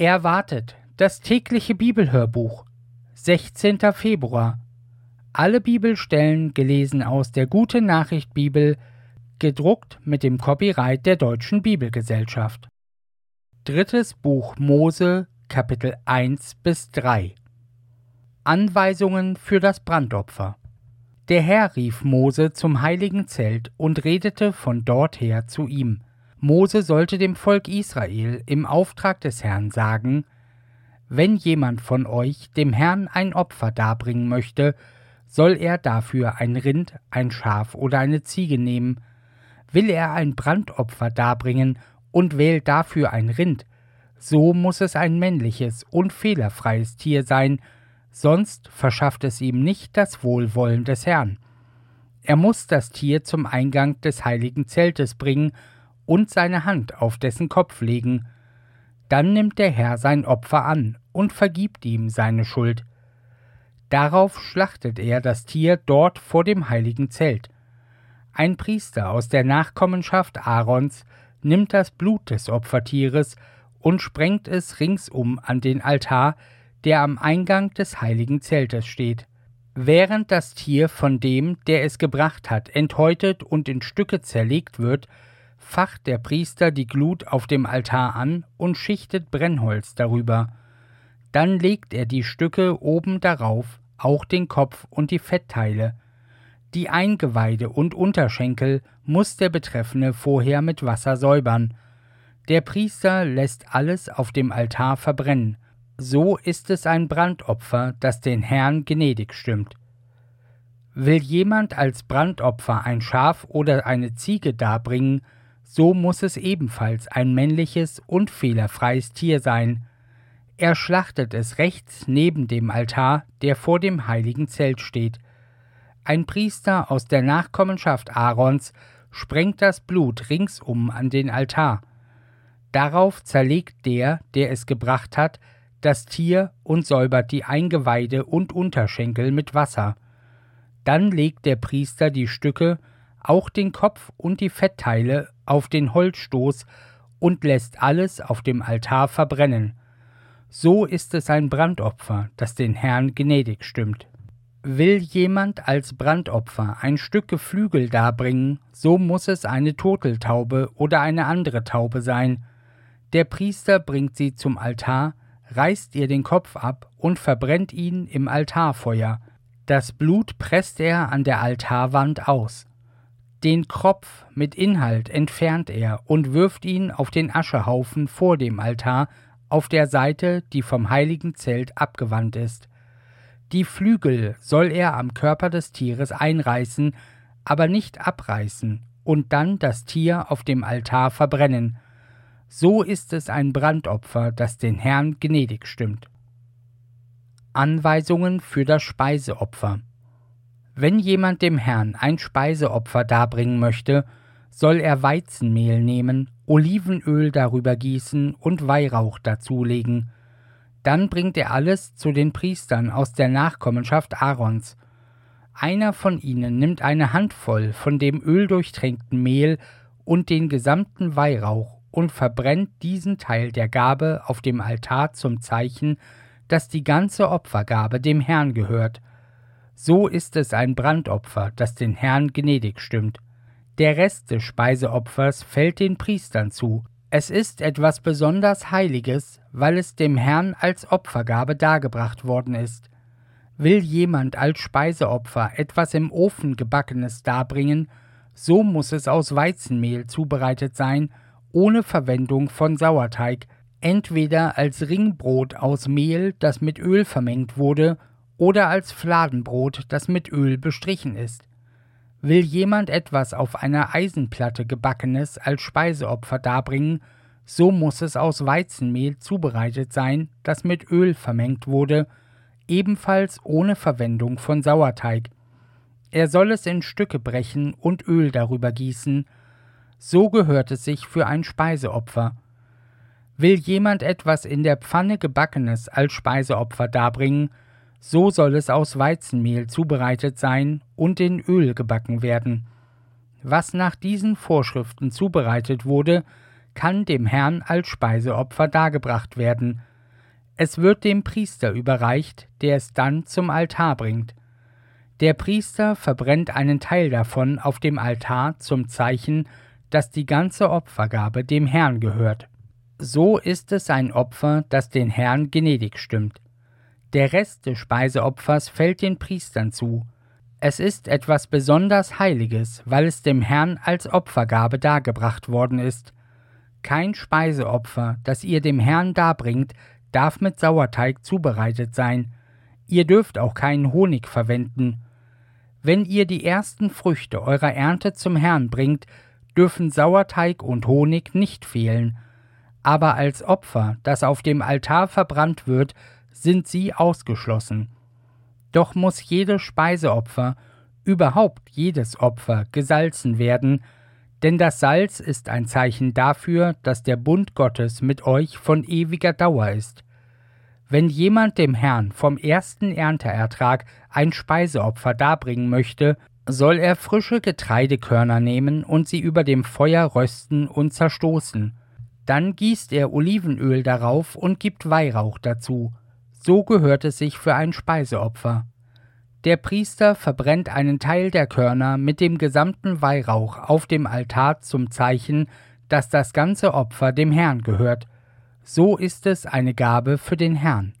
Erwartet das tägliche Bibelhörbuch 16. Februar Alle Bibelstellen gelesen aus der Gute Nachricht Bibel, gedruckt mit dem Copyright der Deutschen Bibelgesellschaft. Drittes Buch Mose, Kapitel 1 bis 3 Anweisungen für das Brandopfer Der Herr rief Mose zum heiligen Zelt und redete von dort her zu ihm. Mose sollte dem Volk Israel im Auftrag des Herrn sagen, wenn jemand von euch dem Herrn ein Opfer darbringen möchte, soll er dafür ein Rind, ein Schaf oder eine Ziege nehmen. Will er ein Brandopfer darbringen und wählt dafür ein Rind, so muss es ein männliches und fehlerfreies Tier sein, sonst verschafft es ihm nicht das Wohlwollen des Herrn. Er muss das Tier zum Eingang des heiligen Zeltes bringen und seine Hand auf dessen Kopf legen. Dann nimmt der Herr sein Opfer an und vergibt ihm seine Schuld. Darauf schlachtet er das Tier dort vor dem heiligen Zelt. Ein Priester aus der Nachkommenschaft Aarons nimmt das Blut des Opfertieres und sprengt es ringsum an den Altar, der am Eingang des heiligen Zeltes steht. Während das Tier von dem, der es gebracht hat, enthäutet und in Stücke zerlegt wird, facht der Priester die Glut auf dem Altar an und schichtet Brennholz darüber. Dann legt er die Stücke oben darauf, auch den Kopf und die Fettteile. Die Eingeweide und Unterschenkel muss der Betreffende vorher mit Wasser säubern. Der Priester lässt alles auf dem Altar verbrennen. So ist es ein Brandopfer, das den Herrn gnädig stimmt. Will jemand als Brandopfer ein Schaf oder eine Ziege darbringen, so muss es ebenfalls ein männliches und fehlerfreies Tier sein. Er schlachtet es rechts neben dem Altar, der vor dem heiligen Zelt steht. Ein Priester aus der Nachkommenschaft Aarons sprengt das Blut ringsum an den Altar. Darauf zerlegt der, der es gebracht hat, das Tier und säubert die Eingeweide und Unterschenkel mit Wasser. Dann legt der Priester die Stücke auch den Kopf und die Fettteile auf den Holzstoß und lässt alles auf dem Altar verbrennen. So ist es ein Brandopfer, das den Herrn gnädig stimmt. Will jemand als Brandopfer ein Stück Geflügel darbringen, so muss es eine Turteltaube oder eine andere Taube sein. Der Priester bringt sie zum Altar, reißt ihr den Kopf ab und verbrennt ihn im Altarfeuer. Das Blut presst er an der Altarwand aus. Den Kropf mit Inhalt entfernt er und wirft ihn auf den Aschehaufen vor dem Altar auf der Seite, die vom heiligen Zelt abgewandt ist. Die Flügel soll er am Körper des Tieres einreißen, aber nicht abreißen, und dann das Tier auf dem Altar verbrennen. So ist es ein Brandopfer, das den Herrn gnädig stimmt. Anweisungen für das Speiseopfer wenn jemand dem Herrn ein Speiseopfer darbringen möchte, soll er Weizenmehl nehmen, Olivenöl darüber gießen und Weihrauch dazulegen. Dann bringt er alles zu den Priestern aus der Nachkommenschaft Aarons. Einer von ihnen nimmt eine Handvoll von dem öldurchtränkten Mehl und den gesamten Weihrauch und verbrennt diesen Teil der Gabe auf dem Altar zum Zeichen, dass die ganze Opfergabe dem Herrn gehört, so ist es ein Brandopfer, das den Herrn gnädig stimmt. Der Rest des Speiseopfers fällt den Priestern zu. Es ist etwas besonders Heiliges, weil es dem Herrn als Opfergabe dargebracht worden ist. Will jemand als Speiseopfer etwas im Ofen gebackenes darbringen, so muss es aus Weizenmehl zubereitet sein, ohne Verwendung von Sauerteig, entweder als Ringbrot aus Mehl, das mit Öl vermengt wurde, oder als Fladenbrot, das mit Öl bestrichen ist. Will jemand etwas auf einer Eisenplatte gebackenes als Speiseopfer darbringen, so muss es aus Weizenmehl zubereitet sein, das mit Öl vermengt wurde, ebenfalls ohne Verwendung von Sauerteig. Er soll es in Stücke brechen und Öl darüber gießen, so gehört es sich für ein Speiseopfer. Will jemand etwas in der Pfanne gebackenes als Speiseopfer darbringen, so soll es aus Weizenmehl zubereitet sein und in Öl gebacken werden. Was nach diesen Vorschriften zubereitet wurde, kann dem Herrn als Speiseopfer dargebracht werden. Es wird dem Priester überreicht, der es dann zum Altar bringt. Der Priester verbrennt einen Teil davon auf dem Altar zum Zeichen, dass die ganze Opfergabe dem Herrn gehört. So ist es ein Opfer, das den Herrn gnädig stimmt. Der Rest des Speiseopfers fällt den Priestern zu. Es ist etwas besonders Heiliges, weil es dem Herrn als Opfergabe dargebracht worden ist. Kein Speiseopfer, das ihr dem Herrn darbringt, darf mit Sauerteig zubereitet sein. Ihr dürft auch keinen Honig verwenden. Wenn ihr die ersten Früchte eurer Ernte zum Herrn bringt, dürfen Sauerteig und Honig nicht fehlen. Aber als Opfer, das auf dem Altar verbrannt wird, sind sie ausgeschlossen. Doch muss jedes Speiseopfer, überhaupt jedes Opfer, gesalzen werden, denn das Salz ist ein Zeichen dafür, dass der Bund Gottes mit euch von ewiger Dauer ist. Wenn jemand dem Herrn vom ersten Ernteertrag ein Speiseopfer darbringen möchte, soll er frische Getreidekörner nehmen und sie über dem Feuer rösten und zerstoßen. Dann gießt er Olivenöl darauf und gibt Weihrauch dazu. So gehört es sich für ein Speiseopfer. Der Priester verbrennt einen Teil der Körner mit dem gesamten Weihrauch auf dem Altar zum Zeichen, dass das ganze Opfer dem Herrn gehört. So ist es eine Gabe für den Herrn.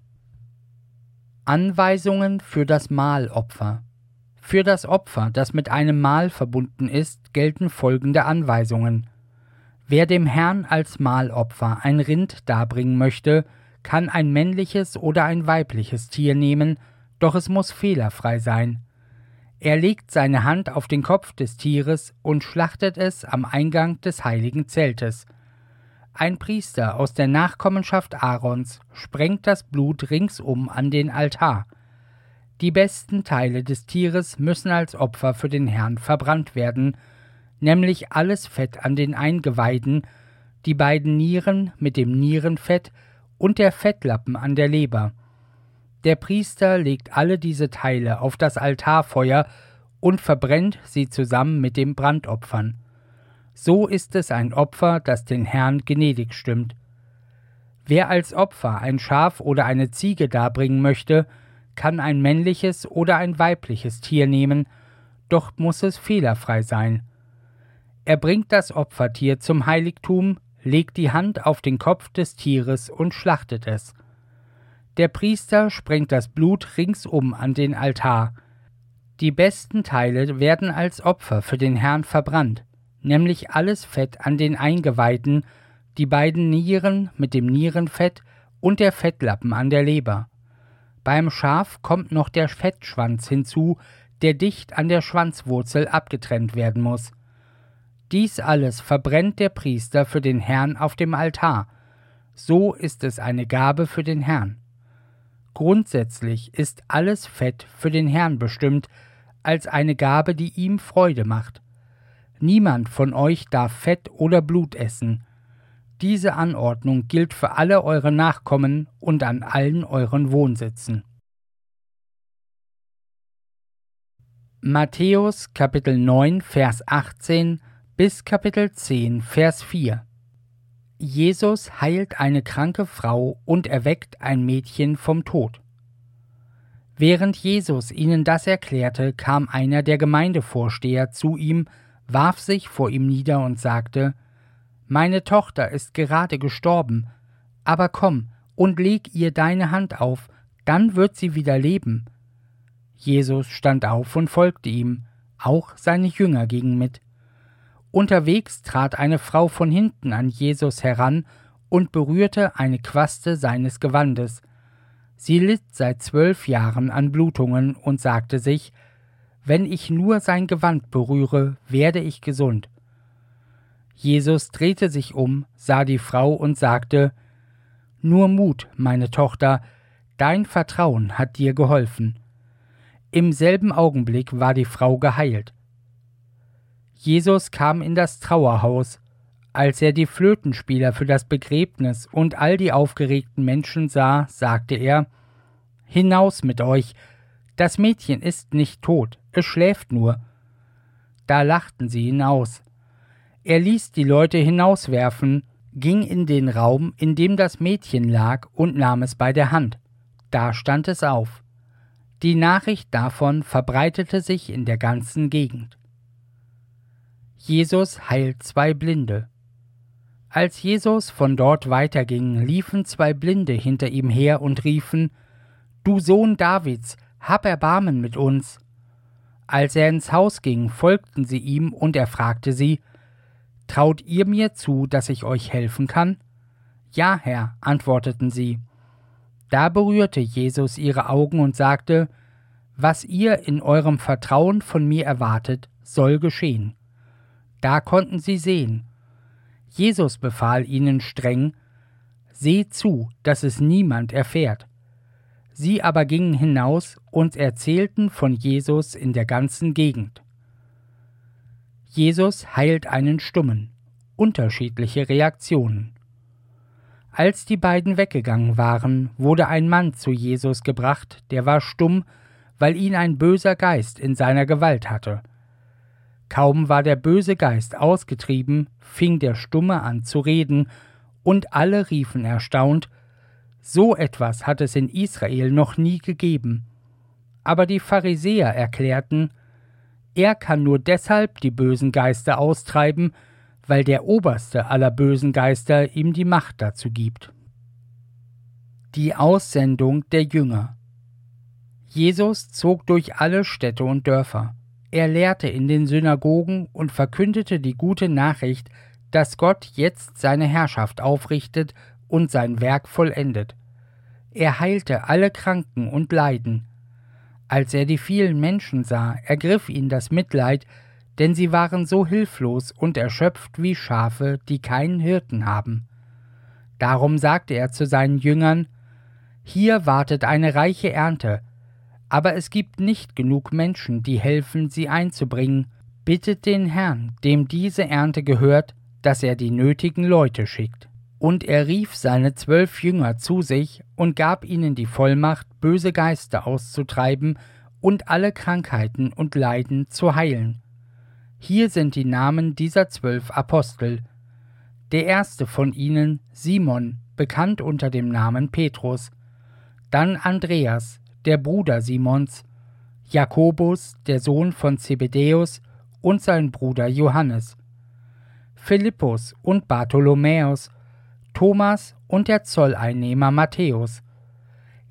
Anweisungen für das Mahlopfer. Für das Opfer, das mit einem Mahl verbunden ist, gelten folgende Anweisungen. Wer dem Herrn als Mahlopfer ein Rind darbringen möchte, kann ein männliches oder ein weibliches Tier nehmen, doch es muss fehlerfrei sein. Er legt seine Hand auf den Kopf des Tieres und schlachtet es am Eingang des heiligen Zeltes. Ein Priester aus der Nachkommenschaft Aarons sprengt das Blut ringsum an den Altar. Die besten Teile des Tieres müssen als Opfer für den Herrn verbrannt werden, nämlich alles Fett an den Eingeweiden, die beiden Nieren mit dem Nierenfett und der Fettlappen an der Leber. Der Priester legt alle diese Teile auf das Altarfeuer und verbrennt sie zusammen mit den Brandopfern. So ist es ein Opfer, das den Herrn gnädig stimmt. Wer als Opfer ein Schaf oder eine Ziege darbringen möchte, kann ein männliches oder ein weibliches Tier nehmen, doch muss es fehlerfrei sein. Er bringt das Opfertier zum Heiligtum, legt die Hand auf den Kopf des Tieres und schlachtet es. Der Priester sprengt das Blut ringsum an den Altar. Die besten Teile werden als Opfer für den Herrn verbrannt, nämlich alles Fett an den Eingeweiden, die beiden Nieren mit dem Nierenfett und der Fettlappen an der Leber. Beim Schaf kommt noch der Fettschwanz hinzu, der dicht an der Schwanzwurzel abgetrennt werden muss. Dies alles verbrennt der Priester für den Herrn auf dem Altar. So ist es eine Gabe für den Herrn. Grundsätzlich ist alles Fett für den Herrn bestimmt, als eine Gabe, die ihm Freude macht. Niemand von euch darf Fett oder Blut essen. Diese Anordnung gilt für alle eure Nachkommen und an allen euren Wohnsitzen. Matthäus Kapitel 9 Vers 18 bis Kapitel 10, Vers 4. Jesus heilt eine kranke Frau und erweckt ein Mädchen vom Tod. Während Jesus ihnen das erklärte, kam einer der Gemeindevorsteher zu ihm, warf sich vor ihm nieder und sagte Meine Tochter ist gerade gestorben, aber komm und leg ihr deine Hand auf, dann wird sie wieder leben. Jesus stand auf und folgte ihm, auch seine Jünger gingen mit. Unterwegs trat eine Frau von hinten an Jesus heran und berührte eine Quaste seines Gewandes. Sie litt seit zwölf Jahren an Blutungen und sagte sich, wenn ich nur sein Gewand berühre, werde ich gesund. Jesus drehte sich um, sah die Frau und sagte, Nur Mut, meine Tochter, dein Vertrauen hat dir geholfen. Im selben Augenblick war die Frau geheilt. Jesus kam in das Trauerhaus. Als er die Flötenspieler für das Begräbnis und all die aufgeregten Menschen sah, sagte er Hinaus mit euch. Das Mädchen ist nicht tot, es schläft nur. Da lachten sie hinaus. Er ließ die Leute hinauswerfen, ging in den Raum, in dem das Mädchen lag, und nahm es bei der Hand. Da stand es auf. Die Nachricht davon verbreitete sich in der ganzen Gegend. Jesus heilt zwei Blinde. Als Jesus von dort weiterging, liefen zwei Blinde hinter ihm her und riefen Du Sohn Davids, hab Erbarmen mit uns. Als er ins Haus ging, folgten sie ihm, und er fragte sie Traut ihr mir zu, dass ich euch helfen kann? Ja, Herr, antworteten sie. Da berührte Jesus ihre Augen und sagte, Was ihr in eurem Vertrauen von mir erwartet, soll geschehen. Da konnten sie sehen. Jesus befahl ihnen streng, Seht zu, dass es niemand erfährt. Sie aber gingen hinaus und erzählten von Jesus in der ganzen Gegend. Jesus heilt einen Stummen. Unterschiedliche Reaktionen. Als die beiden weggegangen waren, wurde ein Mann zu Jesus gebracht, der war stumm, weil ihn ein böser Geist in seiner Gewalt hatte. Kaum war der böse Geist ausgetrieben, fing der Stumme an zu reden, und alle riefen erstaunt, so etwas hat es in Israel noch nie gegeben. Aber die Pharisäer erklärten, er kann nur deshalb die bösen Geister austreiben, weil der oberste aller bösen Geister ihm die Macht dazu gibt. Die Aussendung der Jünger Jesus zog durch alle Städte und Dörfer. Er lehrte in den Synagogen und verkündete die gute Nachricht, dass Gott jetzt seine Herrschaft aufrichtet und sein Werk vollendet. Er heilte alle Kranken und Leiden. Als er die vielen Menschen sah, ergriff ihn das Mitleid, denn sie waren so hilflos und erschöpft wie Schafe, die keinen Hirten haben. Darum sagte er zu seinen Jüngern Hier wartet eine reiche Ernte, aber es gibt nicht genug Menschen, die helfen, sie einzubringen. Bittet den Herrn, dem diese Ernte gehört, dass er die nötigen Leute schickt. Und er rief seine zwölf Jünger zu sich und gab ihnen die Vollmacht, böse Geister auszutreiben und alle Krankheiten und Leiden zu heilen. Hier sind die Namen dieser zwölf Apostel. Der erste von ihnen, Simon, bekannt unter dem Namen Petrus, dann Andreas, der Bruder Simons, Jakobus, der Sohn von Zebedäus, und sein Bruder Johannes, Philippus und Bartholomäus, Thomas und der Zolleinnehmer Matthäus,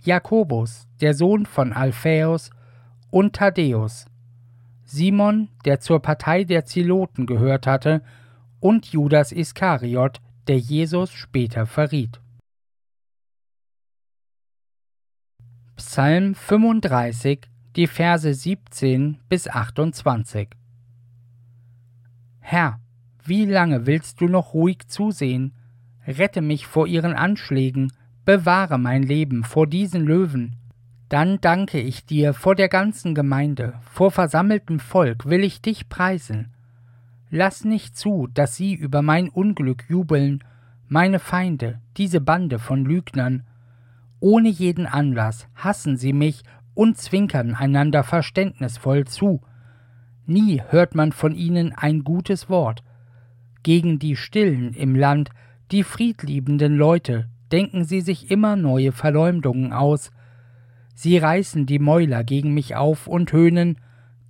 Jakobus, der Sohn von Alphaeus, und Thaddäus, Simon, der zur Partei der Ziloten gehört hatte, und Judas Iskariot, der Jesus später verriet. Psalm 35, die Verse 17 bis 28 Herr, wie lange willst du noch ruhig zusehen? Rette mich vor ihren Anschlägen, bewahre mein Leben vor diesen Löwen. Dann danke ich dir vor der ganzen Gemeinde, vor versammeltem Volk will ich dich preisen. Lass nicht zu, dass sie über mein Unglück jubeln, meine Feinde, diese Bande von Lügnern. Ohne jeden Anlass hassen sie mich und zwinkern einander verständnisvoll zu. Nie hört man von ihnen ein gutes Wort. Gegen die Stillen im Land, die friedliebenden Leute, denken sie sich immer neue Verleumdungen aus, Sie reißen die Mäuler gegen mich auf und höhnen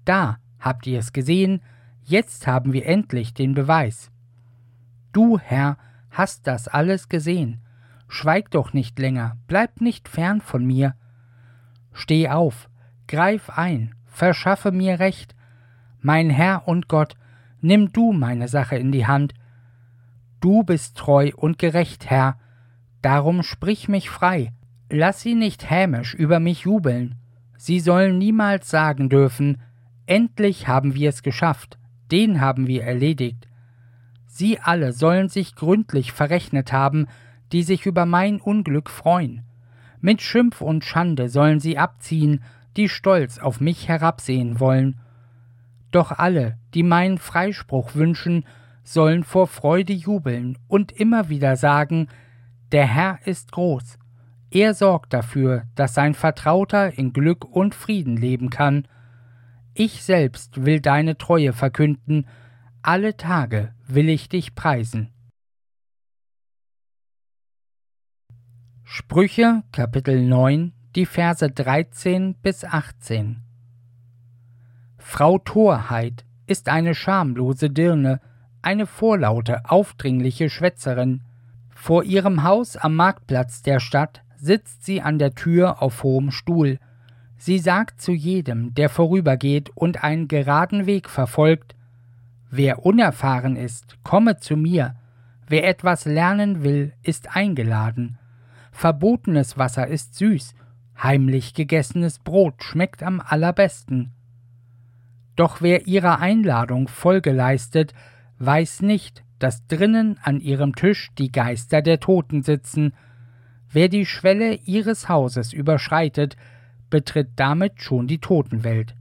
Da, habt ihr es gesehen, jetzt haben wir endlich den Beweis. Du, Herr, hast das alles gesehen. Schweig doch nicht länger, bleib nicht fern von mir. Steh auf, greif ein, verschaffe mir Recht. Mein Herr und Gott, nimm du meine Sache in die Hand. Du bist treu und gerecht, Herr, darum sprich mich frei. Lass sie nicht hämisch über mich jubeln. Sie sollen niemals sagen dürfen, endlich haben wir es geschafft, den haben wir erledigt. Sie alle sollen sich gründlich verrechnet haben, die sich über mein Unglück freuen. Mit Schimpf und Schande sollen sie abziehen, die stolz auf mich herabsehen wollen. Doch alle, die meinen Freispruch wünschen, sollen vor Freude jubeln und immer wieder sagen, der Herr ist groß, er sorgt dafür, dass sein Vertrauter in Glück und Frieden leben kann. Ich selbst will deine Treue verkünden, alle Tage will ich dich preisen. Sprüche Kapitel 9, die Verse 13 bis 18. Frau Torheit ist eine schamlose Dirne, eine vorlaute, aufdringliche Schwätzerin. Vor ihrem Haus am Marktplatz der Stadt sitzt sie an der Tür auf hohem Stuhl. Sie sagt zu jedem, der vorübergeht und einen geraden Weg verfolgt, Wer unerfahren ist, komme zu mir, wer etwas lernen will, ist eingeladen. Verbotenes Wasser ist süß, heimlich gegessenes Brot schmeckt am allerbesten. Doch wer ihrer Einladung Folge leistet, weiß nicht, dass drinnen an ihrem Tisch die Geister der Toten sitzen. Wer die Schwelle ihres Hauses überschreitet, betritt damit schon die Totenwelt.